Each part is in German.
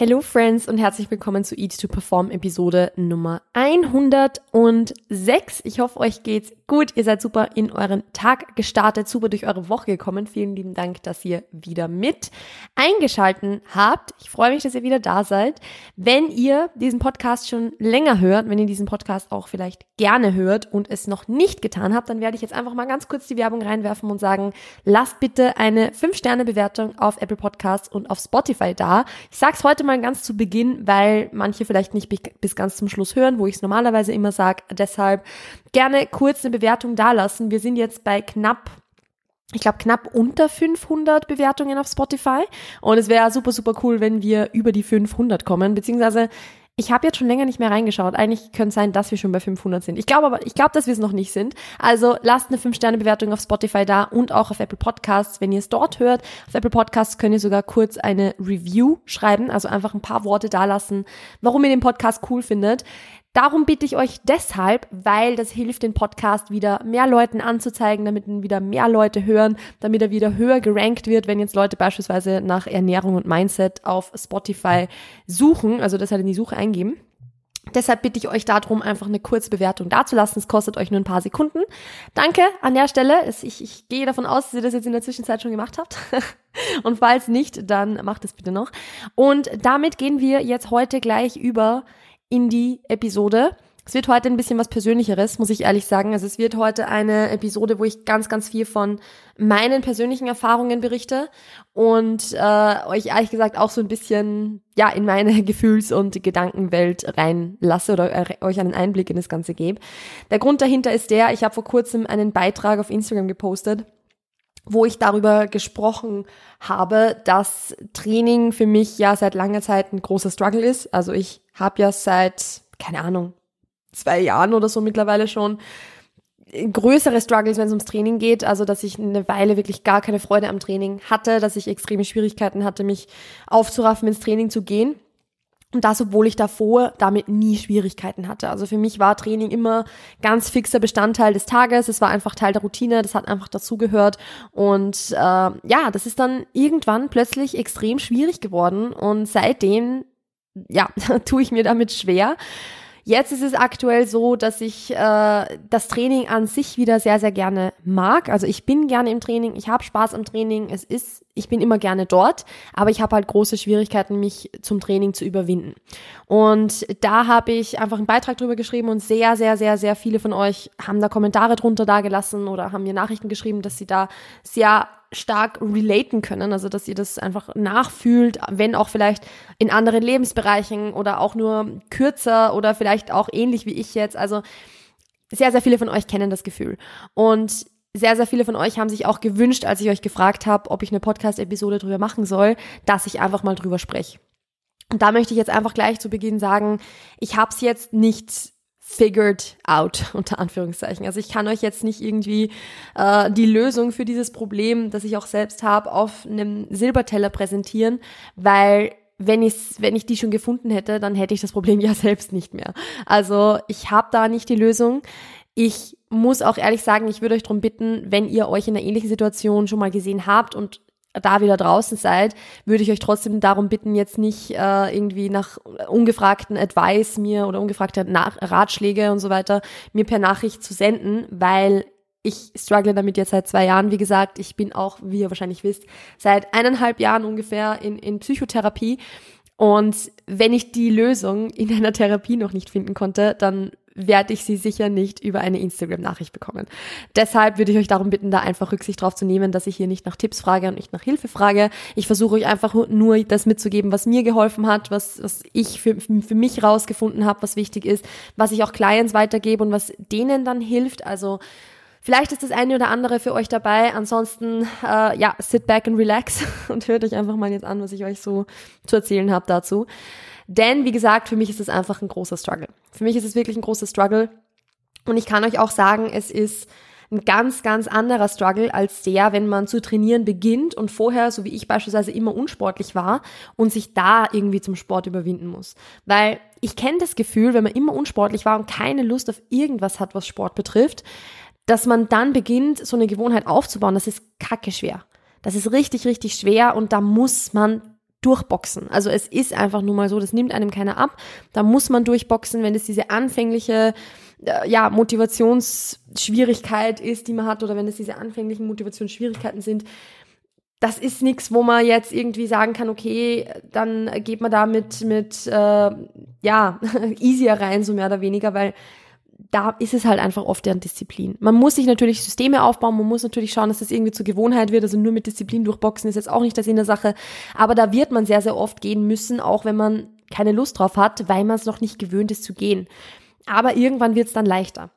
Hello Friends und herzlich willkommen zu Eat to Perform Episode Nummer 106. Ich hoffe, euch geht's gut. Ihr seid super in euren Tag gestartet, super durch eure Woche gekommen. Vielen lieben Dank, dass ihr wieder mit eingeschalten habt. Ich freue mich, dass ihr wieder da seid. Wenn ihr diesen Podcast schon länger hört, wenn ihr diesen Podcast auch vielleicht gerne hört und es noch nicht getan habt, dann werde ich jetzt einfach mal ganz kurz die Werbung reinwerfen und sagen, lasst bitte eine 5-Sterne-Bewertung auf Apple Podcasts und auf Spotify da. Ich sag's heute mal mal ganz zu Beginn, weil manche vielleicht nicht bis ganz zum Schluss hören, wo ich es normalerweise immer sage. Deshalb gerne kurz eine Bewertung dalassen. Wir sind jetzt bei knapp ich glaube, knapp unter 500 Bewertungen auf Spotify. Und es wäre super, super cool, wenn wir über die 500 kommen. Beziehungsweise ich habe jetzt schon länger nicht mehr reingeschaut. Eigentlich könnte es sein, dass wir schon bei 500 sind. Ich glaube aber, ich glaube, dass wir es noch nicht sind. Also lasst eine 5-Sterne-Bewertung auf Spotify da und auch auf Apple Podcasts, wenn ihr es dort hört. Auf Apple Podcasts könnt ihr sogar kurz eine Review schreiben, also einfach ein paar Worte da lassen, warum ihr den Podcast cool findet. Darum bitte ich euch deshalb, weil das hilft, den Podcast wieder mehr Leuten anzuzeigen, damit ihn wieder mehr Leute hören, damit er wieder höher gerankt wird, wenn jetzt Leute beispielsweise nach Ernährung und Mindset auf Spotify suchen, also das halt in die Suche eingeben. Deshalb bitte ich euch darum, einfach eine kurze Bewertung dazulassen. Es kostet euch nur ein paar Sekunden. Danke an der Stelle. Ich, ich gehe davon aus, dass ihr das jetzt in der Zwischenzeit schon gemacht habt. Und falls nicht, dann macht es bitte noch. Und damit gehen wir jetzt heute gleich über in die Episode. Es wird heute ein bisschen was Persönlicheres, muss ich ehrlich sagen. Also es wird heute eine Episode, wo ich ganz, ganz viel von meinen persönlichen Erfahrungen berichte und äh, euch ehrlich gesagt auch so ein bisschen ja in meine Gefühls- und Gedankenwelt reinlasse oder euch einen Einblick in das Ganze gebe. Der Grund dahinter ist der, ich habe vor kurzem einen Beitrag auf Instagram gepostet wo ich darüber gesprochen habe, dass Training für mich ja seit langer Zeit ein großer Struggle ist. Also ich habe ja seit, keine Ahnung, zwei Jahren oder so mittlerweile schon größere Struggles, wenn es ums Training geht. Also, dass ich eine Weile wirklich gar keine Freude am Training hatte, dass ich extreme Schwierigkeiten hatte, mich aufzuraffen, ins Training zu gehen. Und das, obwohl ich davor damit nie Schwierigkeiten hatte. Also für mich war Training immer ganz fixer Bestandteil des Tages. Es war einfach Teil der Routine. Das hat einfach dazugehört. Und äh, ja, das ist dann irgendwann plötzlich extrem schwierig geworden. Und seitdem, ja, tue ich mir damit schwer. Jetzt ist es aktuell so, dass ich äh, das Training an sich wieder sehr, sehr gerne mag. Also ich bin gerne im Training, ich habe Spaß am Training, es ist, ich bin immer gerne dort, aber ich habe halt große Schwierigkeiten, mich zum Training zu überwinden. Und da habe ich einfach einen Beitrag drüber geschrieben und sehr, sehr, sehr, sehr viele von euch haben da Kommentare drunter da gelassen oder haben mir Nachrichten geschrieben, dass sie da sehr stark relaten können, also dass ihr das einfach nachfühlt, wenn auch vielleicht in anderen Lebensbereichen oder auch nur kürzer oder vielleicht auch ähnlich wie ich jetzt. Also sehr, sehr viele von euch kennen das Gefühl. Und sehr, sehr viele von euch haben sich auch gewünscht, als ich euch gefragt habe, ob ich eine Podcast-Episode drüber machen soll, dass ich einfach mal drüber spreche. Und da möchte ich jetzt einfach gleich zu Beginn sagen, ich habe es jetzt nicht figured out, unter Anführungszeichen. Also ich kann euch jetzt nicht irgendwie äh, die Lösung für dieses Problem, das ich auch selbst habe, auf einem Silberteller präsentieren, weil wenn ich wenn ich die schon gefunden hätte, dann hätte ich das Problem ja selbst nicht mehr. Also ich habe da nicht die Lösung. Ich muss auch ehrlich sagen, ich würde euch darum bitten, wenn ihr euch in einer ähnlichen Situation schon mal gesehen habt und da wieder draußen seid, würde ich euch trotzdem darum bitten, jetzt nicht äh, irgendwie nach ungefragten Advice mir oder ungefragte nach Ratschläge und so weiter mir per Nachricht zu senden, weil ich struggle damit jetzt seit zwei Jahren. Wie gesagt, ich bin auch, wie ihr wahrscheinlich wisst, seit eineinhalb Jahren ungefähr in, in Psychotherapie. Und wenn ich die Lösung in einer Therapie noch nicht finden konnte, dann werde ich sie sicher nicht über eine Instagram-Nachricht bekommen. Deshalb würde ich euch darum bitten, da einfach Rücksicht drauf zu nehmen, dass ich hier nicht nach Tipps frage und nicht nach Hilfe frage. Ich versuche euch einfach nur das mitzugeben, was mir geholfen hat, was, was ich für, für mich rausgefunden habe, was wichtig ist, was ich auch Clients weitergebe und was denen dann hilft. Also Vielleicht ist das eine oder andere für euch dabei. Ansonsten, äh, ja, sit back and relax und hört euch einfach mal jetzt an, was ich euch so zu erzählen habe dazu. Denn, wie gesagt, für mich ist es einfach ein großer Struggle. Für mich ist es wirklich ein großer Struggle. Und ich kann euch auch sagen, es ist ein ganz, ganz anderer Struggle als der, wenn man zu trainieren beginnt und vorher, so wie ich beispielsweise immer unsportlich war und sich da irgendwie zum Sport überwinden muss. Weil ich kenne das Gefühl, wenn man immer unsportlich war und keine Lust auf irgendwas hat, was Sport betrifft, dass man dann beginnt, so eine Gewohnheit aufzubauen. Das ist kacke schwer. Das ist richtig, richtig schwer und da muss man durchboxen. Also es ist einfach nur mal so, das nimmt einem keiner ab. Da muss man durchboxen, wenn es diese anfängliche äh, ja, Motivationsschwierigkeit ist, die man hat, oder wenn es diese anfänglichen Motivationsschwierigkeiten sind, das ist nichts, wo man jetzt irgendwie sagen kann, okay, dann geht man da mit, mit äh, ja, easier rein, so mehr oder weniger, weil da ist es halt einfach oft deren Disziplin. Man muss sich natürlich Systeme aufbauen, man muss natürlich schauen, dass das irgendwie zur Gewohnheit wird. Also nur mit Disziplin durchboxen ist jetzt auch nicht das in der Sache. Aber da wird man sehr, sehr oft gehen müssen, auch wenn man keine Lust drauf hat, weil man es noch nicht gewöhnt ist zu gehen. Aber irgendwann wird es dann leichter.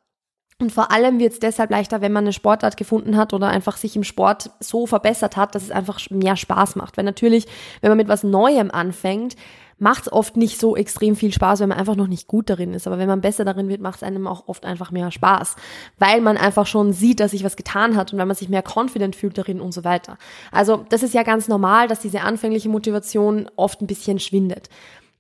Und vor allem wird es deshalb leichter, wenn man eine Sportart gefunden hat oder einfach sich im Sport so verbessert hat, dass es einfach mehr Spaß macht. Weil natürlich, wenn man mit was Neuem anfängt, macht es oft nicht so extrem viel Spaß, wenn man einfach noch nicht gut darin ist. Aber wenn man besser darin wird, macht es einem auch oft einfach mehr Spaß, weil man einfach schon sieht, dass sich was getan hat und weil man sich mehr confident fühlt darin und so weiter. Also das ist ja ganz normal, dass diese anfängliche Motivation oft ein bisschen schwindet.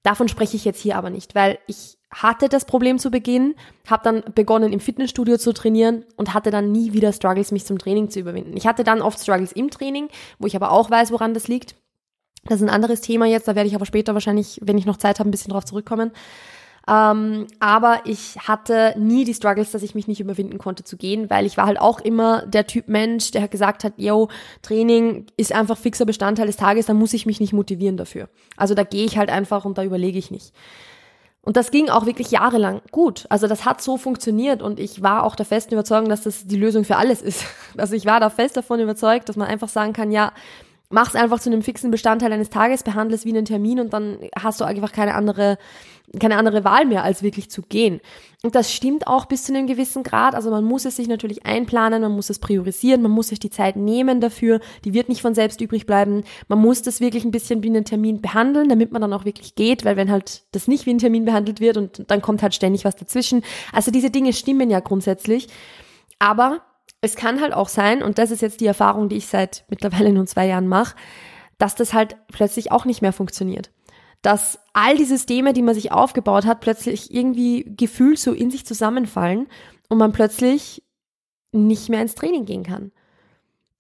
Davon spreche ich jetzt hier aber nicht, weil ich hatte das Problem zu Beginn, habe dann begonnen im Fitnessstudio zu trainieren und hatte dann nie wieder Struggles, mich zum Training zu überwinden. Ich hatte dann oft Struggles im Training, wo ich aber auch weiß, woran das liegt. Das ist ein anderes Thema jetzt, da werde ich aber später wahrscheinlich, wenn ich noch Zeit habe, ein bisschen drauf zurückkommen. Ähm, aber ich hatte nie die Struggles, dass ich mich nicht überwinden konnte zu gehen, weil ich war halt auch immer der Typ Mensch, der gesagt hat, yo, Training ist einfach fixer Bestandteil des Tages, da muss ich mich nicht motivieren dafür. Also da gehe ich halt einfach und da überlege ich nicht. Und das ging auch wirklich jahrelang gut. Also das hat so funktioniert und ich war auch der festen Überzeugung, dass das die Lösung für alles ist. Also ich war da fest davon überzeugt, dass man einfach sagen kann, ja, mach es einfach zu einem fixen Bestandteil eines Tages, behandle es wie einen Termin und dann hast du einfach keine andere, keine andere Wahl mehr, als wirklich zu gehen. Und das stimmt auch bis zu einem gewissen Grad. Also man muss es sich natürlich einplanen, man muss es priorisieren, man muss sich die Zeit nehmen dafür. Die wird nicht von selbst übrig bleiben. Man muss das wirklich ein bisschen wie einen Termin behandeln, damit man dann auch wirklich geht, weil wenn halt das nicht wie ein Termin behandelt wird und dann kommt halt ständig was dazwischen. Also diese Dinge stimmen ja grundsätzlich. Aber es kann halt auch sein, und das ist jetzt die Erfahrung, die ich seit mittlerweile nun zwei Jahren mache, dass das halt plötzlich auch nicht mehr funktioniert. Dass all die Systeme, die man sich aufgebaut hat, plötzlich irgendwie gefühlt so in sich zusammenfallen und man plötzlich nicht mehr ins Training gehen kann.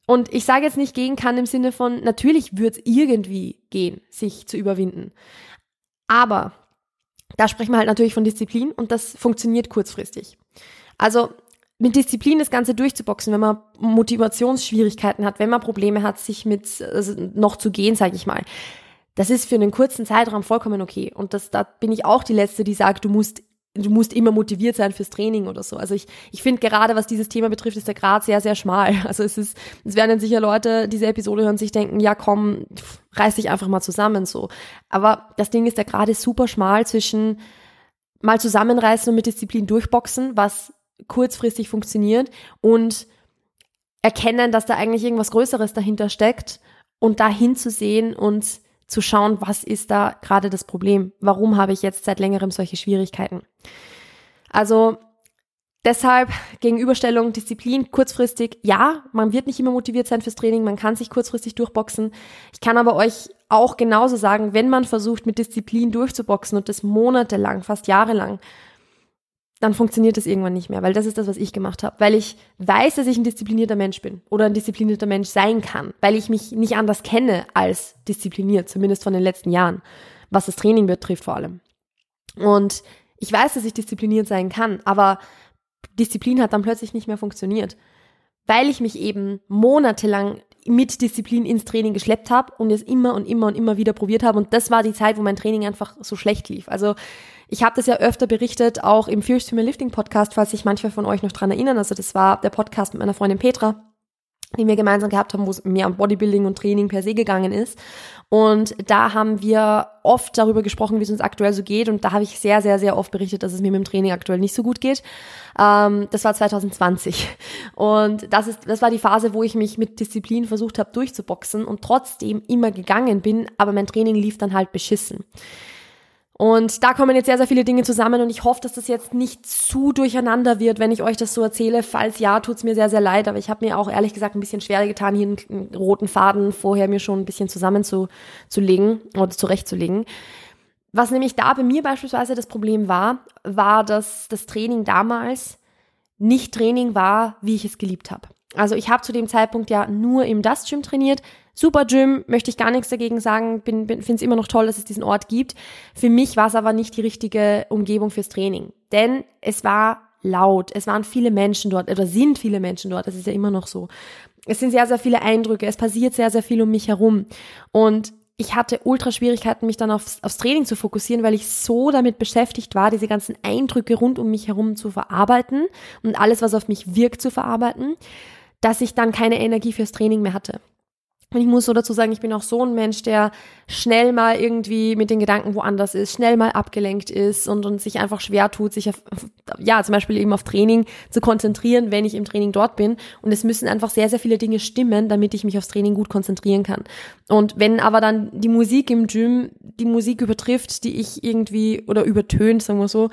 Und ich sage jetzt nicht gehen kann im Sinne von, natürlich wird es irgendwie gehen, sich zu überwinden. Aber da sprechen wir halt natürlich von Disziplin und das funktioniert kurzfristig. Also mit Disziplin das Ganze durchzuboxen, wenn man Motivationsschwierigkeiten hat, wenn man Probleme hat, sich mit also noch zu gehen, sage ich mal. Das ist für einen kurzen Zeitraum vollkommen okay. Und das, da bin ich auch die Letzte, die sagt, du musst du musst immer motiviert sein fürs Training oder so. Also ich, ich finde gerade, was dieses Thema betrifft, ist der Grad sehr, sehr schmal. Also es ist, es werden dann sicher Leute diese Episode hören sich denken, ja komm, reiß dich einfach mal zusammen so. Aber das Ding ist, der Grad ist super schmal zwischen mal zusammenreißen und mit Disziplin durchboxen, was kurzfristig funktioniert und erkennen, dass da eigentlich irgendwas Größeres dahinter steckt und da hinzusehen und zu schauen, was ist da gerade das Problem? Warum habe ich jetzt seit längerem solche Schwierigkeiten? Also deshalb Gegenüberstellung, Disziplin, kurzfristig, ja, man wird nicht immer motiviert sein fürs Training, man kann sich kurzfristig durchboxen. Ich kann aber euch auch genauso sagen, wenn man versucht, mit Disziplin durchzuboxen und das monatelang, fast jahrelang, dann funktioniert das irgendwann nicht mehr, weil das ist das, was ich gemacht habe, weil ich weiß, dass ich ein disziplinierter Mensch bin oder ein disziplinierter Mensch sein kann, weil ich mich nicht anders kenne als diszipliniert, zumindest von den letzten Jahren, was das Training betrifft vor allem. Und ich weiß, dass ich diszipliniert sein kann, aber Disziplin hat dann plötzlich nicht mehr funktioniert, weil ich mich eben monatelang mit Disziplin ins Training geschleppt habe und es immer und immer und immer wieder probiert habe. Und das war die Zeit, wo mein Training einfach so schlecht lief. Also ich habe das ja öfter berichtet, auch im Fierce Female Lifting Podcast, falls sich manche von euch noch dran erinnern. Also das war der Podcast mit meiner Freundin Petra den wir gemeinsam gehabt haben, wo es mehr um Bodybuilding und Training per se gegangen ist. Und da haben wir oft darüber gesprochen, wie es uns aktuell so geht. Und da habe ich sehr, sehr, sehr oft berichtet, dass es mir mit dem Training aktuell nicht so gut geht. Ähm, das war 2020. Und das ist, das war die Phase, wo ich mich mit Disziplin versucht habe durchzuboxen und trotzdem immer gegangen bin, aber mein Training lief dann halt beschissen. Und da kommen jetzt sehr, sehr viele Dinge zusammen und ich hoffe, dass das jetzt nicht zu durcheinander wird, wenn ich euch das so erzähle. Falls ja, tut's mir sehr, sehr leid, aber ich habe mir auch ehrlich gesagt ein bisschen schwer getan, hier einen roten Faden vorher mir schon ein bisschen zusammenzulegen oder zurechtzulegen. Was nämlich da bei mir beispielsweise das Problem war, war, dass das Training damals nicht Training war, wie ich es geliebt habe. Also ich habe zu dem Zeitpunkt ja nur im Dust Gym trainiert, Super Gym, möchte ich gar nichts dagegen sagen, bin, bin, finde es immer noch toll, dass es diesen Ort gibt. Für mich war es aber nicht die richtige Umgebung fürs Training, denn es war laut, es waren viele Menschen dort oder sind viele Menschen dort, das ist ja immer noch so. Es sind sehr, sehr viele Eindrücke, es passiert sehr, sehr viel um mich herum und ich hatte ultra Schwierigkeiten, mich dann aufs, aufs Training zu fokussieren, weil ich so damit beschäftigt war, diese ganzen Eindrücke rund um mich herum zu verarbeiten und alles, was auf mich wirkt, zu verarbeiten, dass ich dann keine Energie fürs Training mehr hatte. Und ich muss so dazu sagen, ich bin auch so ein Mensch, der schnell mal irgendwie mit den Gedanken woanders ist, schnell mal abgelenkt ist und, und sich einfach schwer tut, sich auf, ja, zum Beispiel eben auf Training zu konzentrieren, wenn ich im Training dort bin. Und es müssen einfach sehr, sehr viele Dinge stimmen, damit ich mich aufs Training gut konzentrieren kann. Und wenn aber dann die Musik im Gym die Musik übertrifft, die ich irgendwie oder übertönt, sagen wir so,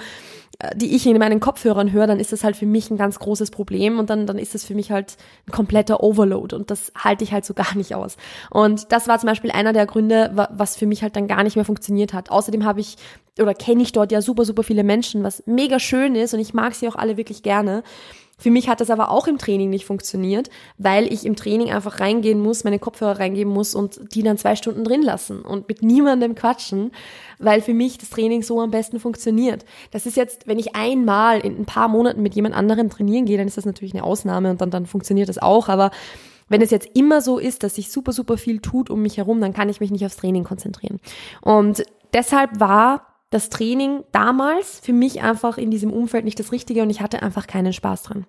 die ich in meinen Kopfhörern höre, dann ist das halt für mich ein ganz großes Problem und dann, dann ist das für mich halt ein kompletter Overload und das halte ich halt so gar nicht aus. Und das war zum Beispiel einer der Gründe, was für mich halt dann gar nicht mehr funktioniert hat. Außerdem habe ich oder kenne ich dort ja super, super viele Menschen, was mega schön ist und ich mag sie auch alle wirklich gerne. Für mich hat das aber auch im Training nicht funktioniert, weil ich im Training einfach reingehen muss, meine Kopfhörer reingeben muss und die dann zwei Stunden drin lassen und mit niemandem quatschen, weil für mich das Training so am besten funktioniert. Das ist jetzt, wenn ich einmal in ein paar Monaten mit jemand anderem trainieren gehe, dann ist das natürlich eine Ausnahme und dann, dann funktioniert das auch, aber wenn es jetzt immer so ist, dass sich super, super viel tut um mich herum, dann kann ich mich nicht aufs Training konzentrieren. Und deshalb war das Training damals für mich einfach in diesem Umfeld nicht das Richtige und ich hatte einfach keinen Spaß dran.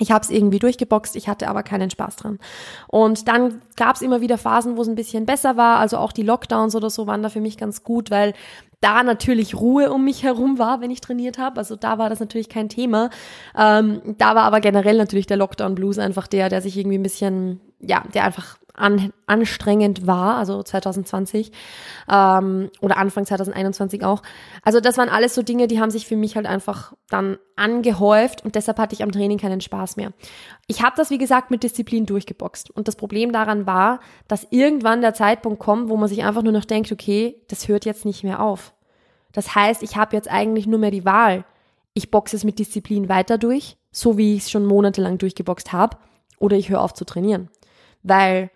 Ich habe es irgendwie durchgeboxt, ich hatte aber keinen Spaß dran. Und dann gab es immer wieder Phasen, wo es ein bisschen besser war. Also auch die Lockdowns oder so waren da für mich ganz gut, weil da natürlich Ruhe um mich herum war, wenn ich trainiert habe. Also da war das natürlich kein Thema. Ähm, da war aber generell natürlich der Lockdown Blues einfach der, der sich irgendwie ein bisschen, ja, der einfach an, anstrengend war, also 2020 ähm, oder Anfang 2021 auch. Also das waren alles so Dinge, die haben sich für mich halt einfach dann angehäuft und deshalb hatte ich am Training keinen Spaß mehr. Ich habe das, wie gesagt, mit Disziplin durchgeboxt und das Problem daran war, dass irgendwann der Zeitpunkt kommt, wo man sich einfach nur noch denkt, okay, das hört jetzt nicht mehr auf. Das heißt, ich habe jetzt eigentlich nur mehr die Wahl. Ich boxe es mit Disziplin weiter durch, so wie ich es schon monatelang durchgeboxt habe, oder ich höre auf zu trainieren. Weil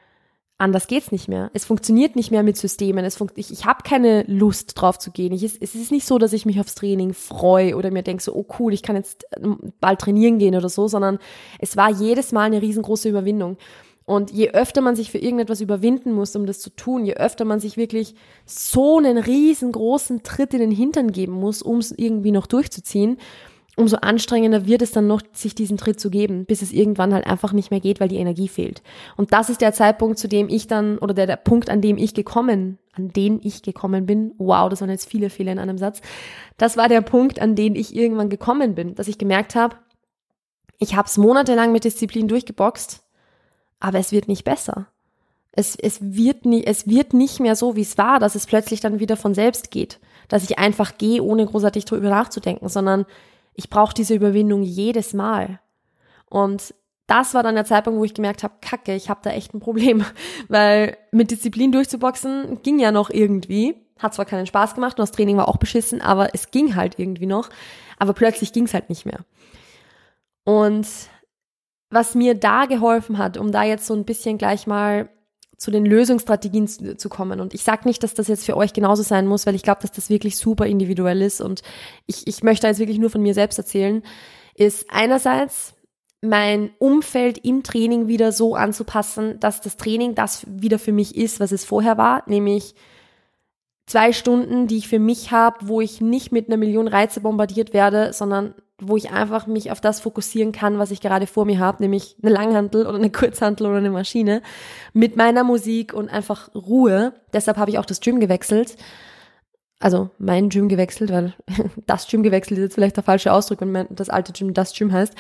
anders geht's nicht mehr. Es funktioniert nicht mehr mit Systemen. Es funkt, ich ich habe keine Lust drauf zu gehen. Ich, es, es ist nicht so, dass ich mich aufs Training freue oder mir denke so, oh cool, ich kann jetzt ähm, bald trainieren gehen oder so, sondern es war jedes Mal eine riesengroße Überwindung. Und je öfter man sich für irgendetwas überwinden muss, um das zu tun, je öfter man sich wirklich so einen riesengroßen Tritt in den Hintern geben muss, um es irgendwie noch durchzuziehen, umso anstrengender wird es dann noch, sich diesen Tritt zu geben, bis es irgendwann halt einfach nicht mehr geht, weil die Energie fehlt. Und das ist der Zeitpunkt, zu dem ich dann, oder der, der Punkt, an dem ich gekommen, an den ich gekommen bin. Wow, das waren jetzt viele Fehler in einem Satz. Das war der Punkt, an den ich irgendwann gekommen bin, dass ich gemerkt habe, ich habe es monatelang mit Disziplin durchgeboxt, aber es wird nicht besser. Es, es, wird nie, es wird nicht mehr so, wie es war, dass es plötzlich dann wieder von selbst geht. Dass ich einfach gehe, ohne großartig drüber nachzudenken, sondern ich brauche diese Überwindung jedes Mal. Und das war dann der Zeitpunkt, wo ich gemerkt habe, kacke, ich habe da echt ein Problem. Weil mit Disziplin durchzuboxen ging ja noch irgendwie. Hat zwar keinen Spaß gemacht und das Training war auch beschissen, aber es ging halt irgendwie noch. Aber plötzlich ging es halt nicht mehr. Und was mir da geholfen hat, um da jetzt so ein bisschen gleich mal zu den Lösungsstrategien zu, zu kommen. Und ich sage nicht, dass das jetzt für euch genauso sein muss, weil ich glaube, dass das wirklich super individuell ist. Und ich, ich möchte jetzt wirklich nur von mir selbst erzählen, ist einerseits mein Umfeld im Training wieder so anzupassen, dass das Training das wieder für mich ist, was es vorher war, nämlich zwei Stunden, die ich für mich habe, wo ich nicht mit einer Million Reize bombardiert werde, sondern wo ich einfach mich auf das fokussieren kann, was ich gerade vor mir habe, nämlich eine Langhantel oder eine Kurzhantel oder eine Maschine mit meiner Musik und einfach Ruhe. Deshalb habe ich auch das Gym gewechselt. Also mein Gym gewechselt, weil das Gym gewechselt ist jetzt vielleicht der falsche Ausdruck, wenn das alte Gym das Gym heißt.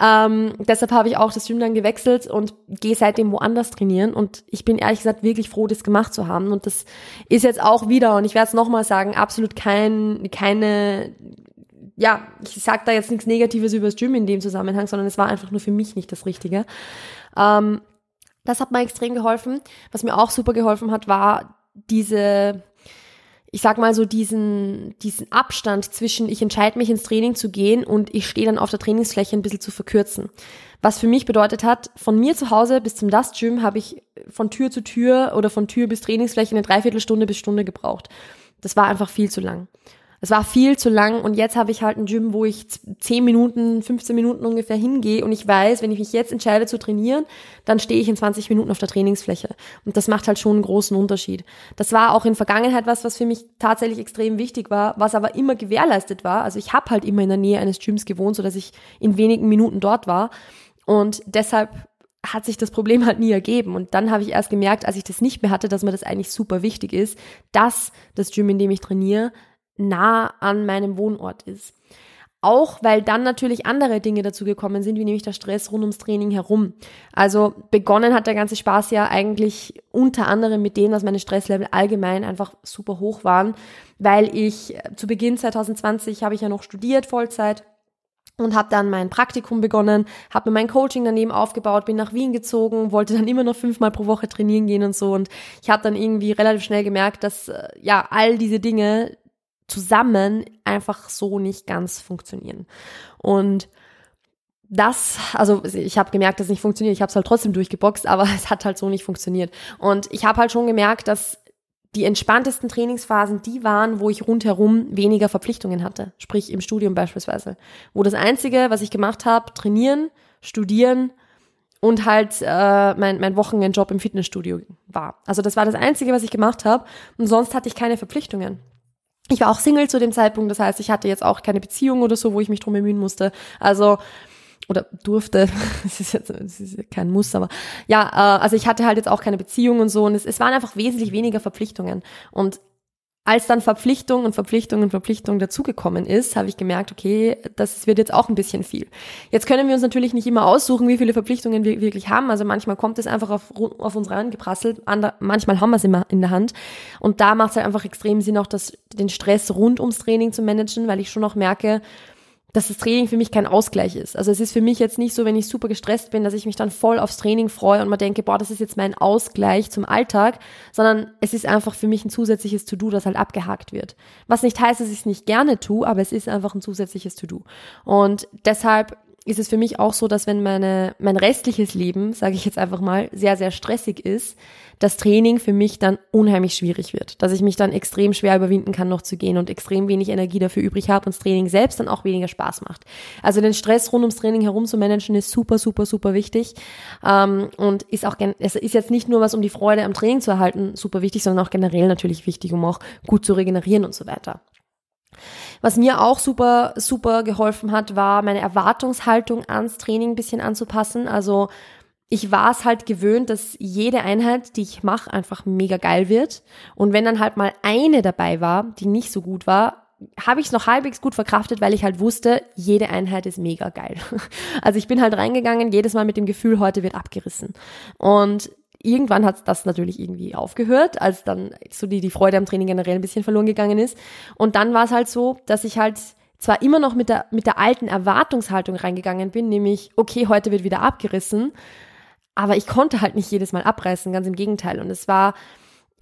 Ähm, deshalb habe ich auch das Gym dann gewechselt und gehe seitdem woanders trainieren. Und ich bin ehrlich gesagt wirklich froh, das gemacht zu haben. Und das ist jetzt auch wieder, und ich werde es nochmal sagen, absolut kein, keine ja, ich sage da jetzt nichts Negatives über das Gym in dem Zusammenhang, sondern es war einfach nur für mich nicht das Richtige. Ähm, das hat mir extrem geholfen. Was mir auch super geholfen hat, war diese ich sag mal so diesen, diesen Abstand zwischen, ich entscheide mich ins Training zu gehen und ich stehe dann auf der Trainingsfläche ein bisschen zu verkürzen. Was für mich bedeutet hat, von mir zu Hause bis zum Dust Gym habe ich von Tür zu Tür oder von Tür bis Trainingsfläche eine Dreiviertelstunde bis Stunde gebraucht. Das war einfach viel zu lang. Es war viel zu lang und jetzt habe ich halt ein Gym, wo ich 10 Minuten, 15 Minuten ungefähr hingehe und ich weiß, wenn ich mich jetzt entscheide zu trainieren, dann stehe ich in 20 Minuten auf der Trainingsfläche. Und das macht halt schon einen großen Unterschied. Das war auch in Vergangenheit was, was für mich tatsächlich extrem wichtig war, was aber immer gewährleistet war. Also ich habe halt immer in der Nähe eines Gyms gewohnt, so dass ich in wenigen Minuten dort war. Und deshalb hat sich das Problem halt nie ergeben. Und dann habe ich erst gemerkt, als ich das nicht mehr hatte, dass mir das eigentlich super wichtig ist, dass das Gym, in dem ich trainiere, nah an meinem Wohnort ist. Auch weil dann natürlich andere Dinge dazu gekommen sind, wie nämlich der Stress rund ums Training herum. Also begonnen hat der ganze Spaß ja eigentlich unter anderem mit dem, dass meine Stresslevel allgemein einfach super hoch waren, weil ich äh, zu Beginn 2020 habe ich ja noch studiert Vollzeit und habe dann mein Praktikum begonnen, habe mir mein Coaching daneben aufgebaut, bin nach Wien gezogen, wollte dann immer noch fünfmal pro Woche trainieren gehen und so und ich habe dann irgendwie relativ schnell gemerkt, dass äh, ja all diese Dinge zusammen einfach so nicht ganz funktionieren. Und das, also ich habe gemerkt, dass es nicht funktioniert. Ich habe es halt trotzdem durchgeboxt, aber es hat halt so nicht funktioniert. Und ich habe halt schon gemerkt, dass die entspanntesten Trainingsphasen die waren, wo ich rundherum weniger Verpflichtungen hatte. Sprich im Studium beispielsweise. Wo das Einzige, was ich gemacht habe, trainieren, studieren und halt äh, mein, mein Wochenendjob im Fitnessstudio war. Also das war das Einzige, was ich gemacht habe. Und sonst hatte ich keine Verpflichtungen. Ich war auch Single zu dem Zeitpunkt, das heißt, ich hatte jetzt auch keine Beziehung oder so, wo ich mich drum bemühen musste. Also oder durfte, das ist jetzt das ist kein Muss, aber ja, äh, also ich hatte halt jetzt auch keine Beziehung und so und es, es waren einfach wesentlich weniger Verpflichtungen und als dann Verpflichtung und Verpflichtung und Verpflichtung dazugekommen ist, habe ich gemerkt, okay, das wird jetzt auch ein bisschen viel. Jetzt können wir uns natürlich nicht immer aussuchen, wie viele Verpflichtungen wir wirklich haben. Also manchmal kommt es einfach auf, auf uns reingeprasselt, manchmal haben wir es immer in der Hand. Und da macht es halt einfach extrem Sinn, auch das, den Stress rund ums Training zu managen, weil ich schon auch merke, dass das Training für mich kein Ausgleich ist. Also es ist für mich jetzt nicht so, wenn ich super gestresst bin, dass ich mich dann voll aufs Training freue und mal denke, boah, das ist jetzt mein Ausgleich zum Alltag, sondern es ist einfach für mich ein zusätzliches To-Do, das halt abgehakt wird. Was nicht heißt, dass ich es nicht gerne tue, aber es ist einfach ein zusätzliches To-Do. Und deshalb ist es für mich auch so, dass wenn meine, mein restliches Leben, sage ich jetzt einfach mal, sehr, sehr stressig ist, das Training für mich dann unheimlich schwierig wird. Dass ich mich dann extrem schwer überwinden kann, noch zu gehen und extrem wenig Energie dafür übrig habe und das Training selbst dann auch weniger Spaß macht. Also den Stress rund ums Training herum zu managen ist super, super, super wichtig. Ähm, und ist auch, es ist jetzt nicht nur was, um die Freude am Training zu erhalten, super wichtig, sondern auch generell natürlich wichtig, um auch gut zu regenerieren und so weiter. Was mir auch super, super geholfen hat, war meine Erwartungshaltung ans Training ein bisschen anzupassen. Also ich war es halt gewöhnt, dass jede Einheit, die ich mache, einfach mega geil wird. Und wenn dann halt mal eine dabei war, die nicht so gut war, habe ich es noch halbwegs gut verkraftet, weil ich halt wusste, jede Einheit ist mega geil. Also ich bin halt reingegangen, jedes Mal mit dem Gefühl, heute wird abgerissen. Und irgendwann hat das natürlich irgendwie aufgehört, als dann so die, die Freude am Training generell ein bisschen verloren gegangen ist. Und dann war es halt so, dass ich halt zwar immer noch mit der, mit der alten Erwartungshaltung reingegangen bin, nämlich, okay, heute wird wieder abgerissen, aber ich konnte halt nicht jedes Mal abreißen, ganz im Gegenteil. Und es war,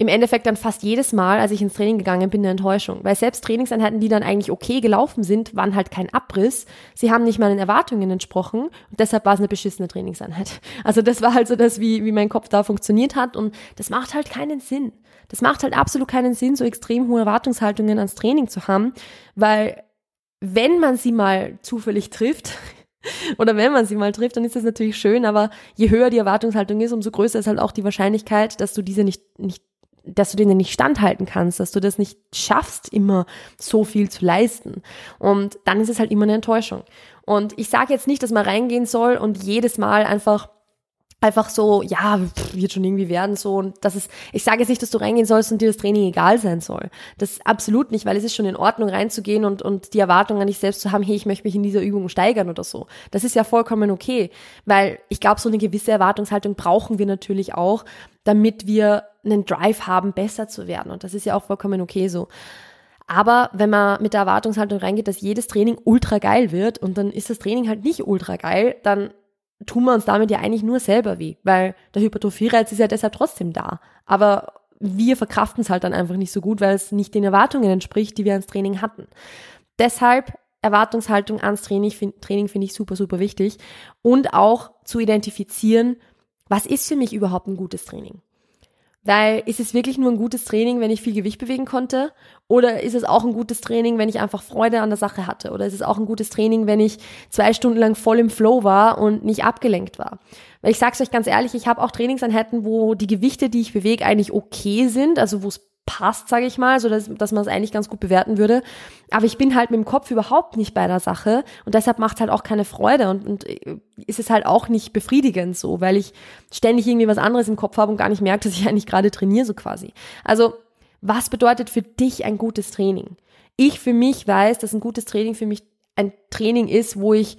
im Endeffekt dann fast jedes Mal, als ich ins Training gegangen bin, eine Enttäuschung. Weil selbst Trainingseinheiten, die dann eigentlich okay gelaufen sind, waren halt kein Abriss. Sie haben nicht meinen Erwartungen entsprochen und deshalb war es eine beschissene Trainingseinheit. Also das war halt so das, wie, wie mein Kopf da funktioniert hat und das macht halt keinen Sinn. Das macht halt absolut keinen Sinn, so extrem hohe Erwartungshaltungen ans Training zu haben, weil wenn man sie mal zufällig trifft, oder wenn man sie mal trifft, dann ist das natürlich schön, aber je höher die Erwartungshaltung ist, umso größer ist halt auch die Wahrscheinlichkeit, dass du diese nicht, nicht dass du denen nicht standhalten kannst, dass du das nicht schaffst, immer so viel zu leisten. Und dann ist es halt immer eine Enttäuschung. Und ich sage jetzt nicht, dass man reingehen soll und jedes Mal einfach einfach so, ja, wird schon irgendwie werden so und das ist, ich sage jetzt nicht, dass du reingehen sollst und dir das Training egal sein soll. Das absolut nicht, weil es ist schon in Ordnung reinzugehen und, und die Erwartung an dich selbst zu haben, hey, ich möchte mich in dieser Übung steigern oder so. Das ist ja vollkommen okay, weil ich glaube, so eine gewisse Erwartungshaltung brauchen wir natürlich auch, damit wir einen Drive haben, besser zu werden und das ist ja auch vollkommen okay so. Aber wenn man mit der Erwartungshaltung reingeht, dass jedes Training ultra geil wird und dann ist das Training halt nicht ultra geil, dann tun wir uns damit ja eigentlich nur selber weh, weil der Hypertrophie-Reiz ist ja deshalb trotzdem da. Aber wir verkraften es halt dann einfach nicht so gut, weil es nicht den Erwartungen entspricht, die wir ans Training hatten. Deshalb Erwartungshaltung ans Training, Training finde ich super, super wichtig. Und auch zu identifizieren, was ist für mich überhaupt ein gutes Training? Weil ist es wirklich nur ein gutes Training, wenn ich viel Gewicht bewegen konnte? Oder ist es auch ein gutes Training, wenn ich einfach Freude an der Sache hatte? Oder ist es auch ein gutes Training, wenn ich zwei Stunden lang voll im Flow war und nicht abgelenkt war? Weil ich sag's euch ganz ehrlich, ich habe auch Trainingseinheiten, wo die Gewichte, die ich bewege, eigentlich okay sind, also wo es passt, sage ich mal, so dass, dass man es eigentlich ganz gut bewerten würde. Aber ich bin halt mit dem Kopf überhaupt nicht bei der Sache und deshalb macht halt auch keine Freude und, und äh, ist es halt auch nicht befriedigend so, weil ich ständig irgendwie was anderes im Kopf habe und gar nicht merke, dass ich eigentlich gerade trainiere so quasi. Also was bedeutet für dich ein gutes Training? Ich für mich weiß, dass ein gutes Training für mich ein Training ist, wo ich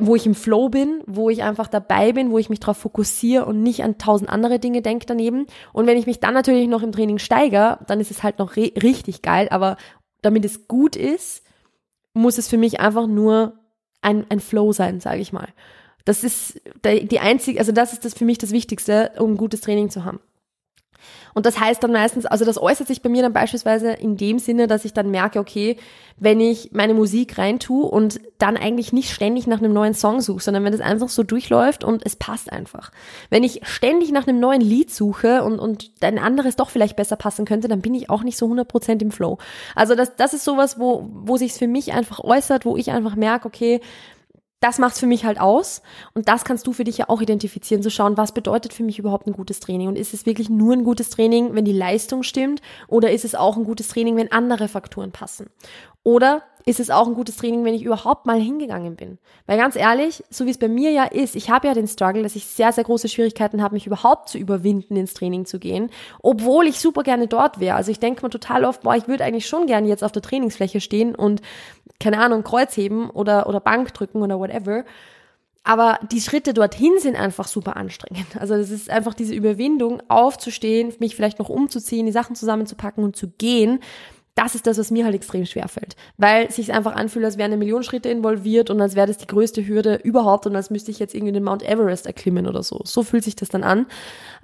wo ich im Flow bin, wo ich einfach dabei bin, wo ich mich darauf fokussiere und nicht an tausend andere Dinge denke daneben. Und wenn ich mich dann natürlich noch im Training steigere, dann ist es halt noch richtig geil. Aber damit es gut ist, muss es für mich einfach nur ein, ein Flow sein, sage ich mal. Das ist die einzige, also das ist das für mich das Wichtigste, um ein gutes Training zu haben. Und das heißt dann meistens, also das äußert sich bei mir dann beispielsweise in dem Sinne, dass ich dann merke, okay, wenn ich meine Musik reintue und dann eigentlich nicht ständig nach einem neuen Song suche, sondern wenn das einfach so durchläuft und es passt einfach. Wenn ich ständig nach einem neuen Lied suche und, und ein anderes doch vielleicht besser passen könnte, dann bin ich auch nicht so 100% im Flow. Also das, das ist sowas, wo, wo sich für mich einfach äußert, wo ich einfach merke, okay, das macht's für mich halt aus. Und das kannst du für dich ja auch identifizieren, zu so schauen, was bedeutet für mich überhaupt ein gutes Training? Und ist es wirklich nur ein gutes Training, wenn die Leistung stimmt? Oder ist es auch ein gutes Training, wenn andere Faktoren passen? Oder ist es auch ein gutes Training, wenn ich überhaupt mal hingegangen bin? Weil ganz ehrlich, so wie es bei mir ja ist, ich habe ja den Struggle, dass ich sehr, sehr große Schwierigkeiten habe, mich überhaupt zu überwinden, ins Training zu gehen, obwohl ich super gerne dort wäre. Also ich denke mir total oft, boah, ich würde eigentlich schon gerne jetzt auf der Trainingsfläche stehen und, keine Ahnung, Kreuz heben oder, oder Bank drücken oder whatever. Aber die Schritte dorthin sind einfach super anstrengend. Also das ist einfach diese Überwindung, aufzustehen, mich vielleicht noch umzuziehen, die Sachen zusammenzupacken und zu gehen das ist das, was mir halt extrem schwer fällt. Weil sich einfach anfühlt, als wären eine Million Schritte involviert und als wäre das die größte Hürde überhaupt und als müsste ich jetzt irgendwie den Mount Everest erklimmen oder so. So fühlt sich das dann an.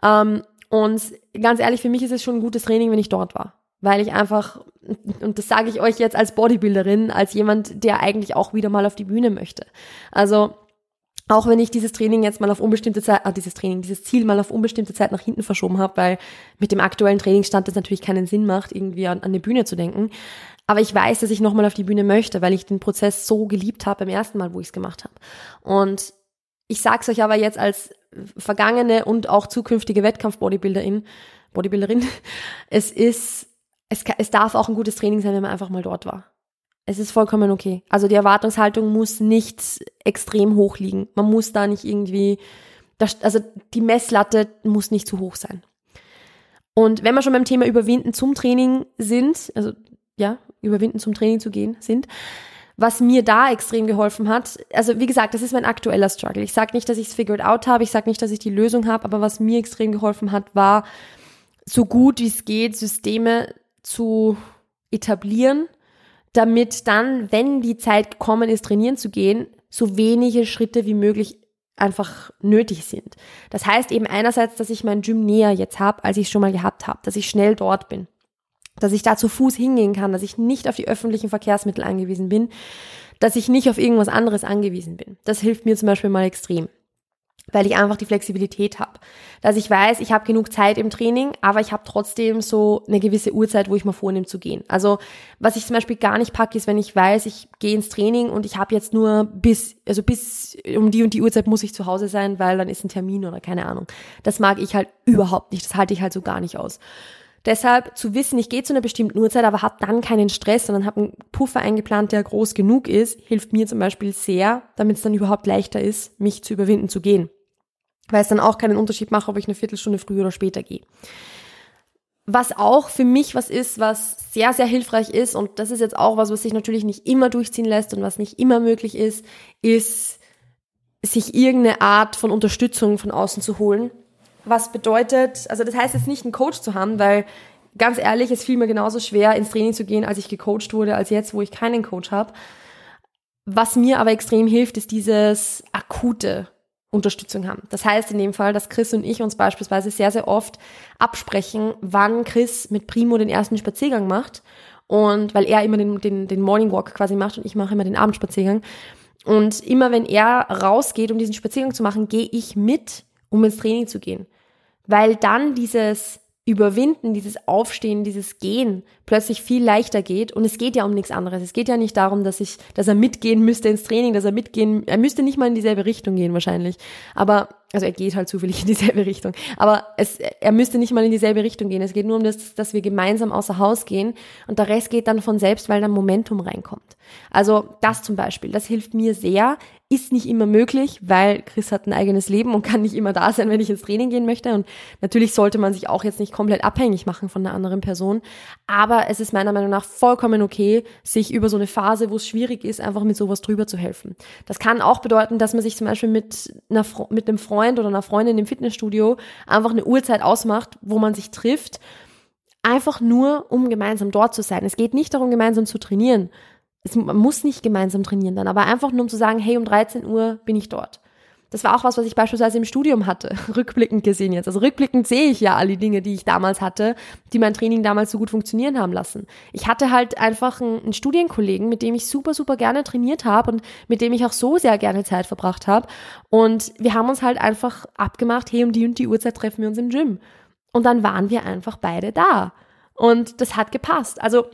Ähm, und ganz ehrlich, für mich ist es schon ein gutes Training, wenn ich dort war. Weil ich einfach, und das sage ich euch jetzt als Bodybuilderin, als jemand, der eigentlich auch wieder mal auf die Bühne möchte. Also auch wenn ich dieses Training jetzt mal auf unbestimmte Zeit, ah, dieses Training, dieses Ziel mal auf unbestimmte Zeit nach hinten verschoben habe, weil mit dem aktuellen Trainingsstand das natürlich keinen Sinn macht, irgendwie an, an die Bühne zu denken. Aber ich weiß, dass ich nochmal auf die Bühne möchte, weil ich den Prozess so geliebt habe beim ersten Mal, wo ich es gemacht habe. Und ich sag's euch aber jetzt als vergangene und auch zukünftige Wettkampf-Bodybuilderin, Bodybuilderin, es ist, es, es darf auch ein gutes Training sein, wenn man einfach mal dort war. Es ist vollkommen okay. Also die Erwartungshaltung muss nicht extrem hoch liegen. Man muss da nicht irgendwie, also die Messlatte muss nicht zu hoch sein. Und wenn wir schon beim Thema Überwinden zum Training sind, also ja, Überwinden zum Training zu gehen sind, was mir da extrem geholfen hat, also wie gesagt, das ist mein aktueller Struggle. Ich sage nicht, dass ich es figured out habe, ich sage nicht, dass ich die Lösung habe, aber was mir extrem geholfen hat, war so gut wie es geht, Systeme zu etablieren, damit dann, wenn die Zeit gekommen ist, trainieren zu gehen, so wenige Schritte wie möglich einfach nötig sind. Das heißt eben einerseits, dass ich mein Gym näher jetzt habe, als ich es schon mal gehabt habe, dass ich schnell dort bin, dass ich da zu Fuß hingehen kann, dass ich nicht auf die öffentlichen Verkehrsmittel angewiesen bin, dass ich nicht auf irgendwas anderes angewiesen bin. Das hilft mir zum Beispiel mal extrem weil ich einfach die Flexibilität habe. Dass ich weiß, ich habe genug Zeit im Training, aber ich habe trotzdem so eine gewisse Uhrzeit, wo ich mir vornehme zu gehen. Also was ich zum Beispiel gar nicht packe, ist, wenn ich weiß, ich gehe ins Training und ich habe jetzt nur bis, also bis um die und die Uhrzeit muss ich zu Hause sein, weil dann ist ein Termin oder keine Ahnung. Das mag ich halt überhaupt nicht. Das halte ich halt so gar nicht aus. Deshalb zu wissen, ich gehe zu einer bestimmten Uhrzeit, aber habe dann keinen Stress, sondern habe einen Puffer eingeplant, der groß genug ist, hilft mir zum Beispiel sehr, damit es dann überhaupt leichter ist, mich zu überwinden zu gehen weil es dann auch keinen Unterschied macht, ob ich eine Viertelstunde früher oder später gehe. Was auch für mich was ist, was sehr, sehr hilfreich ist, und das ist jetzt auch was, was sich natürlich nicht immer durchziehen lässt und was nicht immer möglich ist, ist, sich irgendeine Art von Unterstützung von außen zu holen. Was bedeutet, also das heißt jetzt nicht einen Coach zu haben, weil ganz ehrlich, es fiel mir genauso schwer, ins Training zu gehen, als ich gecoacht wurde, als jetzt, wo ich keinen Coach habe. Was mir aber extrem hilft, ist dieses akute Unterstützung haben. Das heißt in dem Fall, dass Chris und ich uns beispielsweise sehr, sehr oft absprechen, wann Chris mit Primo den ersten Spaziergang macht. Und weil er immer den, den, den Morning Walk quasi macht und ich mache immer den Abendspaziergang. Und immer wenn er rausgeht, um diesen Spaziergang zu machen, gehe ich mit, um ins Training zu gehen. Weil dann dieses Überwinden, dieses Aufstehen, dieses Gehen plötzlich viel leichter geht. Und es geht ja um nichts anderes. Es geht ja nicht darum, dass ich, dass er mitgehen müsste ins Training, dass er mitgehen, er müsste nicht mal in dieselbe Richtung gehen wahrscheinlich. Aber, also er geht halt zufällig in dieselbe Richtung. Aber es, er müsste nicht mal in dieselbe Richtung gehen. Es geht nur um das, dass wir gemeinsam außer Haus gehen. Und der Rest geht dann von selbst, weil dann Momentum reinkommt. Also das zum Beispiel, das hilft mir sehr ist nicht immer möglich, weil Chris hat ein eigenes Leben und kann nicht immer da sein, wenn ich ins Training gehen möchte. Und natürlich sollte man sich auch jetzt nicht komplett abhängig machen von einer anderen Person. Aber es ist meiner Meinung nach vollkommen okay, sich über so eine Phase, wo es schwierig ist, einfach mit sowas drüber zu helfen. Das kann auch bedeuten, dass man sich zum Beispiel mit, einer, mit einem Freund oder einer Freundin im Fitnessstudio einfach eine Uhrzeit ausmacht, wo man sich trifft. Einfach nur, um gemeinsam dort zu sein. Es geht nicht darum, gemeinsam zu trainieren, es, man muss nicht gemeinsam trainieren dann, aber einfach nur um zu sagen, hey, um 13 Uhr bin ich dort. Das war auch was, was ich beispielsweise im Studium hatte, rückblickend gesehen jetzt. Also rückblickend sehe ich ja alle Dinge, die ich damals hatte, die mein Training damals so gut funktionieren haben lassen. Ich hatte halt einfach einen Studienkollegen, mit dem ich super, super gerne trainiert habe und mit dem ich auch so sehr gerne Zeit verbracht habe. Und wir haben uns halt einfach abgemacht, hey, um die und die Uhrzeit treffen wir uns im Gym. Und dann waren wir einfach beide da. Und das hat gepasst. Also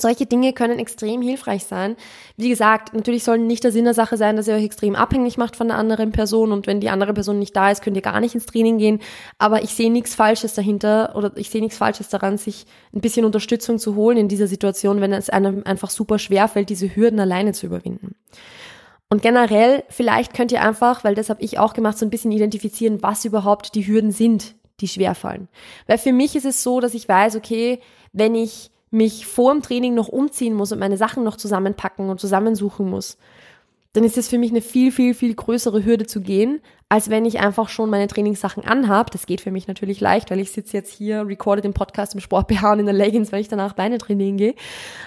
solche Dinge können extrem hilfreich sein. Wie gesagt, natürlich soll nicht der Sinn der Sache sein, dass ihr euch extrem abhängig macht von der anderen Person und wenn die andere Person nicht da ist, könnt ihr gar nicht ins Training gehen. Aber ich sehe nichts Falsches dahinter oder ich sehe nichts Falsches daran, sich ein bisschen Unterstützung zu holen in dieser Situation, wenn es einem einfach super schwer fällt, diese Hürden alleine zu überwinden. Und generell, vielleicht könnt ihr einfach, weil das habe ich auch gemacht, so ein bisschen identifizieren, was überhaupt die Hürden sind, die schwer fallen. Weil für mich ist es so, dass ich weiß, okay, wenn ich mich vor dem Training noch umziehen muss und meine Sachen noch zusammenpacken und zusammensuchen muss, dann ist es für mich eine viel, viel, viel größere Hürde zu gehen, als wenn ich einfach schon meine Trainingssachen anhab. Das geht für mich natürlich leicht, weil ich sitze jetzt hier, recorde den Podcast im Sport und in der Leggings, weil ich danach Beine trainieren gehe.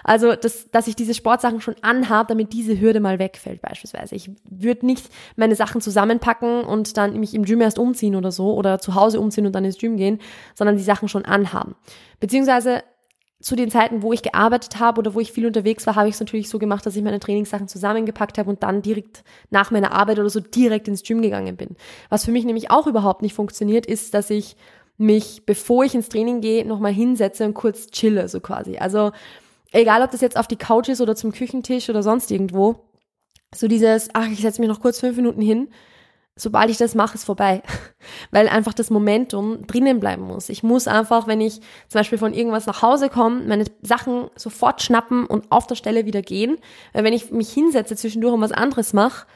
Also, das, dass ich diese Sportsachen schon anhab, damit diese Hürde mal wegfällt beispielsweise. Ich würde nicht meine Sachen zusammenpacken und dann mich im Gym erst umziehen oder so oder zu Hause umziehen und dann ins Gym gehen, sondern die Sachen schon anhaben. Beziehungsweise zu den Zeiten, wo ich gearbeitet habe oder wo ich viel unterwegs war, habe ich es natürlich so gemacht, dass ich meine Trainingssachen zusammengepackt habe und dann direkt nach meiner Arbeit oder so direkt ins Gym gegangen bin. Was für mich nämlich auch überhaupt nicht funktioniert, ist, dass ich mich, bevor ich ins Training gehe, nochmal hinsetze und kurz chille, so quasi. Also egal, ob das jetzt auf die Couch ist oder zum Küchentisch oder sonst irgendwo, so dieses, ach, ich setze mich noch kurz fünf Minuten hin, sobald ich das mache, ist vorbei. Weil einfach das Momentum drinnen bleiben muss. Ich muss einfach, wenn ich zum Beispiel von irgendwas nach Hause komme, meine Sachen sofort schnappen und auf der Stelle wieder gehen. Weil wenn ich mich hinsetze zwischendurch und was anderes mache,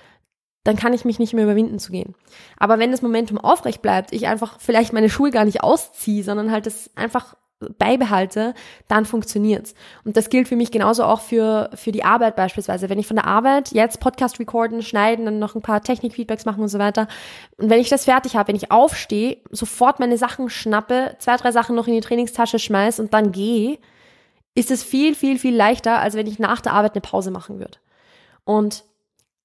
dann kann ich mich nicht mehr überwinden zu gehen. Aber wenn das Momentum aufrecht bleibt, ich einfach vielleicht meine Schuhe gar nicht ausziehe, sondern halt das einfach beibehalte, dann funktioniert's. Und das gilt für mich genauso auch für, für die Arbeit beispielsweise. Wenn ich von der Arbeit jetzt Podcast recorden, schneiden, dann noch ein paar Technikfeedbacks machen und so weiter. Und wenn ich das fertig habe, wenn ich aufstehe, sofort meine Sachen schnappe, zwei, drei Sachen noch in die Trainingstasche schmeiß und dann gehe, ist es viel, viel, viel leichter, als wenn ich nach der Arbeit eine Pause machen würde. Und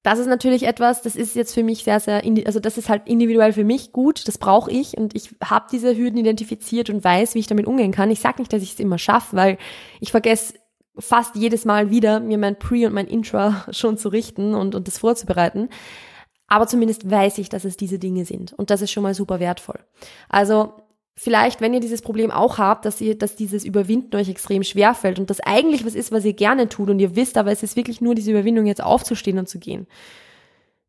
das ist natürlich etwas, das ist jetzt für mich sehr, sehr, also das ist halt individuell für mich gut, das brauche ich und ich habe diese Hürden identifiziert und weiß, wie ich damit umgehen kann. Ich sage nicht, dass ich es immer schaffe, weil ich vergesse fast jedes Mal wieder, mir mein Pre- und mein Intra schon zu richten und, und das vorzubereiten. Aber zumindest weiß ich, dass es diese Dinge sind und das ist schon mal super wertvoll. Also vielleicht, wenn ihr dieses Problem auch habt, dass ihr, dass dieses Überwinden euch extrem schwer fällt und das eigentlich was ist, was ihr gerne tut und ihr wisst, aber es ist wirklich nur diese Überwindung, jetzt aufzustehen und zu gehen.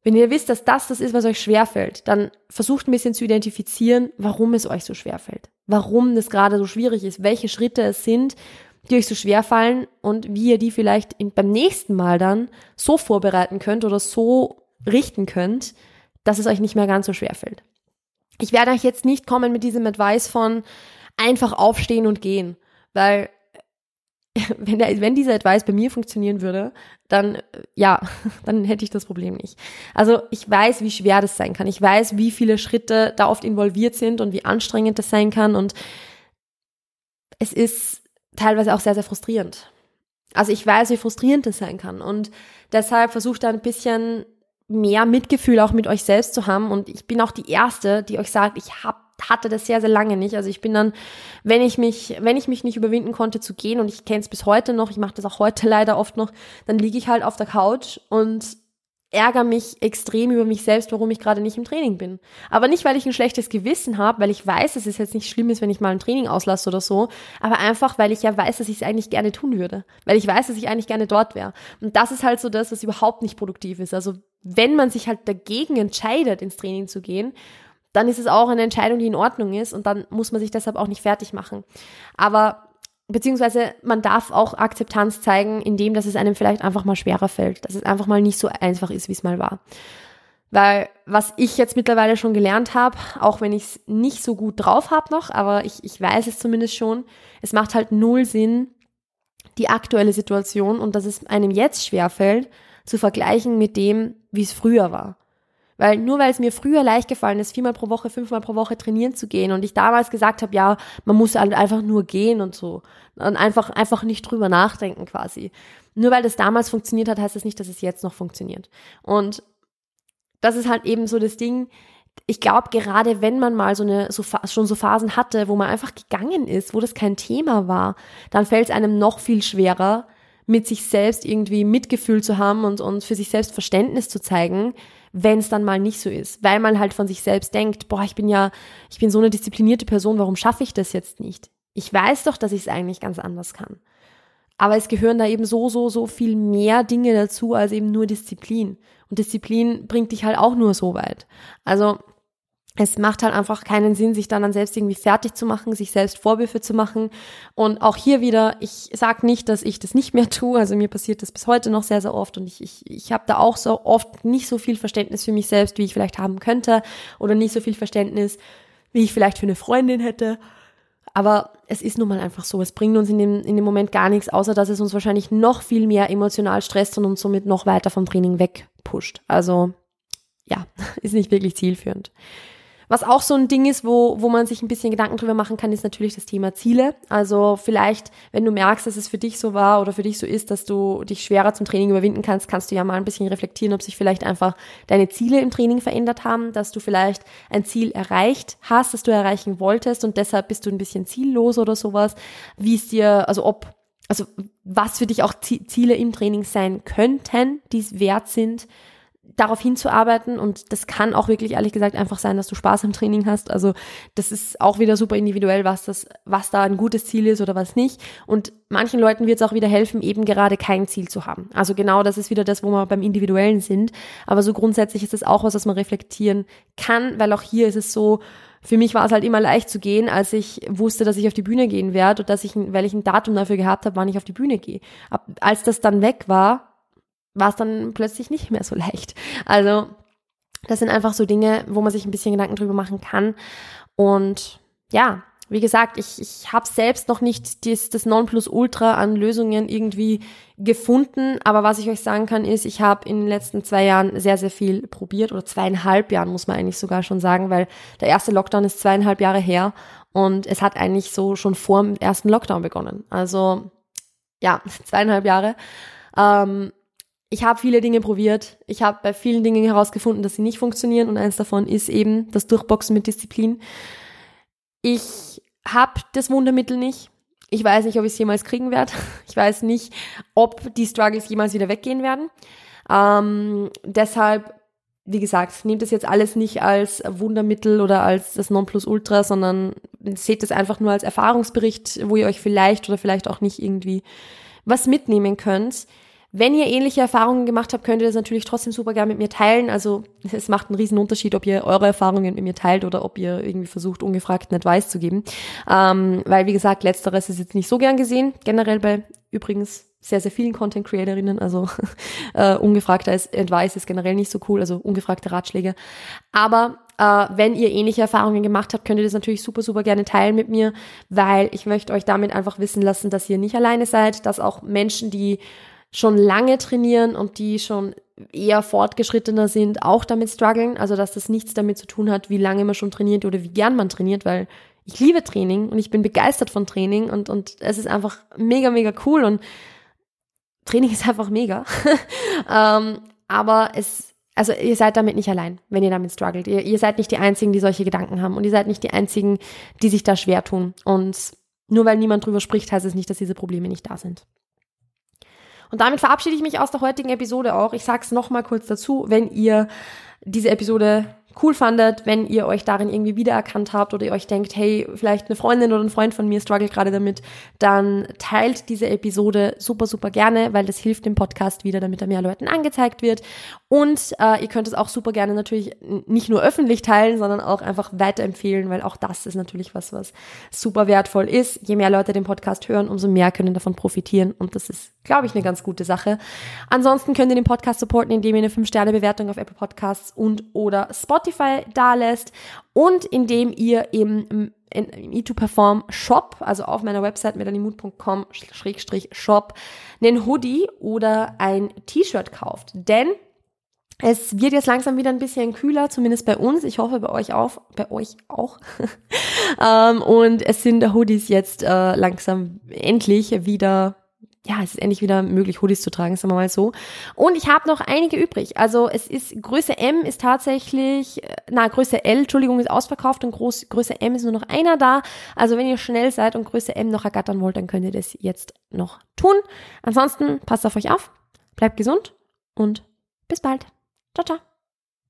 Wenn ihr wisst, dass das das ist, was euch schwer fällt, dann versucht ein bisschen zu identifizieren, warum es euch so schwer fällt. Warum das gerade so schwierig ist, welche Schritte es sind, die euch so schwer fallen und wie ihr die vielleicht beim nächsten Mal dann so vorbereiten könnt oder so richten könnt, dass es euch nicht mehr ganz so schwer fällt. Ich werde euch jetzt nicht kommen mit diesem Advice von einfach aufstehen und gehen, weil wenn, der, wenn dieser Advice bei mir funktionieren würde, dann ja, dann hätte ich das Problem nicht. Also ich weiß, wie schwer das sein kann. Ich weiß, wie viele Schritte da oft involviert sind und wie anstrengend das sein kann und es ist teilweise auch sehr, sehr frustrierend. Also ich weiß, wie frustrierend das sein kann und deshalb versuche da ein bisschen mehr Mitgefühl auch mit euch selbst zu haben. Und ich bin auch die Erste, die euch sagt, ich hab, hatte das sehr, sehr lange nicht. Also ich bin dann, wenn ich mich, wenn ich mich nicht überwinden konnte zu gehen, und ich kenne es bis heute noch, ich mache das auch heute leider oft noch, dann liege ich halt auf der Couch und ärgere mich extrem über mich selbst, warum ich gerade nicht im Training bin. Aber nicht, weil ich ein schlechtes Gewissen habe, weil ich weiß, dass es jetzt nicht schlimm ist, wenn ich mal ein Training auslasse oder so, aber einfach, weil ich ja weiß, dass ich es eigentlich gerne tun würde. Weil ich weiß, dass ich eigentlich gerne dort wäre. Und das ist halt so das, was überhaupt nicht produktiv ist. Also wenn man sich halt dagegen entscheidet, ins Training zu gehen, dann ist es auch eine Entscheidung, die in Ordnung ist und dann muss man sich deshalb auch nicht fertig machen. Aber beziehungsweise man darf auch Akzeptanz zeigen, indem dass es einem vielleicht einfach mal schwerer fällt, dass es einfach mal nicht so einfach ist, wie es mal war. Weil was ich jetzt mittlerweile schon gelernt habe, auch wenn ich es nicht so gut drauf habe noch, aber ich, ich weiß es zumindest schon, es macht halt null Sinn, die aktuelle Situation und dass es einem jetzt schwerfällt, zu vergleichen mit dem, wie es früher war. Weil nur weil es mir früher leicht gefallen ist, viermal pro Woche, fünfmal pro Woche trainieren zu gehen und ich damals gesagt habe, ja, man muss halt einfach nur gehen und so und einfach einfach nicht drüber nachdenken quasi. Nur weil das damals funktioniert hat, heißt das nicht, dass es jetzt noch funktioniert. Und das ist halt eben so das Ding. Ich glaube, gerade wenn man mal so eine so, schon so Phasen hatte, wo man einfach gegangen ist, wo das kein Thema war, dann fällt es einem noch viel schwerer, mit sich selbst irgendwie Mitgefühl zu haben und, und für sich selbst Verständnis zu zeigen, wenn es dann mal nicht so ist, weil man halt von sich selbst denkt, boah, ich bin ja, ich bin so eine disziplinierte Person, warum schaffe ich das jetzt nicht? Ich weiß doch, dass ich es eigentlich ganz anders kann. Aber es gehören da eben so, so, so viel mehr Dinge dazu als eben nur Disziplin. Und Disziplin bringt dich halt auch nur so weit. Also es macht halt einfach keinen Sinn, sich dann, dann selbst irgendwie fertig zu machen, sich selbst Vorwürfe zu machen. Und auch hier wieder, ich sage nicht, dass ich das nicht mehr tue. Also mir passiert das bis heute noch sehr, sehr oft. Und ich, ich, ich habe da auch so oft nicht so viel Verständnis für mich selbst, wie ich vielleicht haben könnte. Oder nicht so viel Verständnis, wie ich vielleicht für eine Freundin hätte. Aber es ist nun mal einfach so. Es bringt uns in dem, in dem Moment gar nichts, außer dass es uns wahrscheinlich noch viel mehr emotional stresst und uns somit noch weiter vom Training wegpusht. Also ja, ist nicht wirklich zielführend. Was auch so ein Ding ist, wo, wo man sich ein bisschen Gedanken drüber machen kann, ist natürlich das Thema Ziele. Also vielleicht, wenn du merkst, dass es für dich so war oder für dich so ist, dass du dich schwerer zum Training überwinden kannst, kannst du ja mal ein bisschen reflektieren, ob sich vielleicht einfach deine Ziele im Training verändert haben, dass du vielleicht ein Ziel erreicht hast, das du erreichen wolltest und deshalb bist du ein bisschen ziellos oder sowas. Wie es dir, also ob also was für dich auch Ziele im Training sein könnten, die es wert sind, darauf hinzuarbeiten und das kann auch wirklich ehrlich gesagt einfach sein, dass du Spaß im Training hast. Also das ist auch wieder super individuell, was das, was da ein gutes Ziel ist oder was nicht. Und manchen Leuten wird es auch wieder helfen, eben gerade kein Ziel zu haben. Also genau das ist wieder das, wo wir beim Individuellen sind. Aber so grundsätzlich ist es auch was, was man reflektieren kann, weil auch hier ist es so, für mich war es halt immer leicht zu gehen, als ich wusste, dass ich auf die Bühne gehen werde und dass ich, weil ich ein Datum dafür gehabt habe, wann ich auf die Bühne gehe. Als das dann weg war, war es dann plötzlich nicht mehr so leicht. Also das sind einfach so Dinge, wo man sich ein bisschen Gedanken drüber machen kann. Und ja, wie gesagt, ich, ich habe selbst noch nicht das, das Nonplusultra an Lösungen irgendwie gefunden, aber was ich euch sagen kann, ist, ich habe in den letzten zwei Jahren sehr, sehr viel probiert oder zweieinhalb Jahren muss man eigentlich sogar schon sagen, weil der erste Lockdown ist zweieinhalb Jahre her und es hat eigentlich so schon vor dem ersten Lockdown begonnen. Also ja, zweieinhalb Jahre. Ähm, ich habe viele Dinge probiert. Ich habe bei vielen Dingen herausgefunden, dass sie nicht funktionieren und eins davon ist eben das Durchboxen mit Disziplin. Ich habe das Wundermittel nicht. Ich weiß nicht, ob ich es jemals kriegen werde. Ich weiß nicht, ob die Struggles jemals wieder weggehen werden. Ähm, deshalb, wie gesagt, nehmt das jetzt alles nicht als Wundermittel oder als das Nonplusultra, sondern seht es einfach nur als Erfahrungsbericht, wo ihr euch vielleicht oder vielleicht auch nicht irgendwie was mitnehmen könnt. Wenn ihr ähnliche Erfahrungen gemacht habt, könnt ihr das natürlich trotzdem super gerne mit mir teilen. Also es macht einen riesen Unterschied, ob ihr eure Erfahrungen mit mir teilt oder ob ihr irgendwie versucht, ungefragten Advice zu geben. Ähm, weil, wie gesagt, letzteres ist jetzt nicht so gern gesehen. Generell bei übrigens sehr, sehr vielen Content Creatorinnen. Also äh, ungefragter Advice ist generell nicht so cool, also ungefragte Ratschläge. Aber äh, wenn ihr ähnliche Erfahrungen gemacht habt, könnt ihr das natürlich super, super gerne teilen mit mir, weil ich möchte euch damit einfach wissen lassen, dass ihr nicht alleine seid, dass auch Menschen, die schon lange trainieren und die schon eher fortgeschrittener sind, auch damit strugglen. Also dass das nichts damit zu tun hat, wie lange man schon trainiert oder wie gern man trainiert, weil ich liebe Training und ich bin begeistert von Training und, und es ist einfach mega, mega cool und Training ist einfach mega. ähm, aber es also ihr seid damit nicht allein, wenn ihr damit struggelt. Ihr, ihr seid nicht die Einzigen, die solche Gedanken haben und ihr seid nicht die Einzigen, die sich da schwer tun. Und nur weil niemand drüber spricht, heißt es nicht, dass diese Probleme nicht da sind. Und damit verabschiede ich mich aus der heutigen Episode auch. Ich sage es nochmal kurz dazu, wenn ihr diese Episode cool fandet, wenn ihr euch darin irgendwie wiedererkannt habt oder ihr euch denkt, hey, vielleicht eine Freundin oder ein Freund von mir struggelt gerade damit, dann teilt diese Episode super, super gerne, weil das hilft dem Podcast wieder, damit er mehr Leuten angezeigt wird. Und äh, ihr könnt es auch super gerne natürlich nicht nur öffentlich teilen, sondern auch einfach weiterempfehlen, weil auch das ist natürlich was, was super wertvoll ist. Je mehr Leute den Podcast hören, umso mehr können davon profitieren und das ist, glaube ich, eine ganz gute Sache. Ansonsten könnt ihr den Podcast supporten, indem ihr eine 5-Sterne-Bewertung auf Apple Podcasts und oder Spotify dalässt und indem ihr im, im E2Perform Shop, also auf meiner Website melanimut.com-shop, einen Hoodie oder ein T-Shirt kauft. Denn es wird jetzt langsam wieder ein bisschen kühler, zumindest bei uns. Ich hoffe bei euch auch. Bei euch auch. ähm, und es sind Hoodies jetzt äh, langsam endlich wieder ja, es ist endlich wieder möglich, Hoodies zu tragen, sagen wir mal so. Und ich habe noch einige übrig. Also es ist, Größe M ist tatsächlich, äh, na, Größe L, Entschuldigung, ist ausverkauft und Groß, Größe M ist nur noch einer da. Also wenn ihr schnell seid und Größe M noch ergattern wollt, dann könnt ihr das jetzt noch tun. Ansonsten passt auf euch auf, bleibt gesund und bis bald. Ciao, ciao.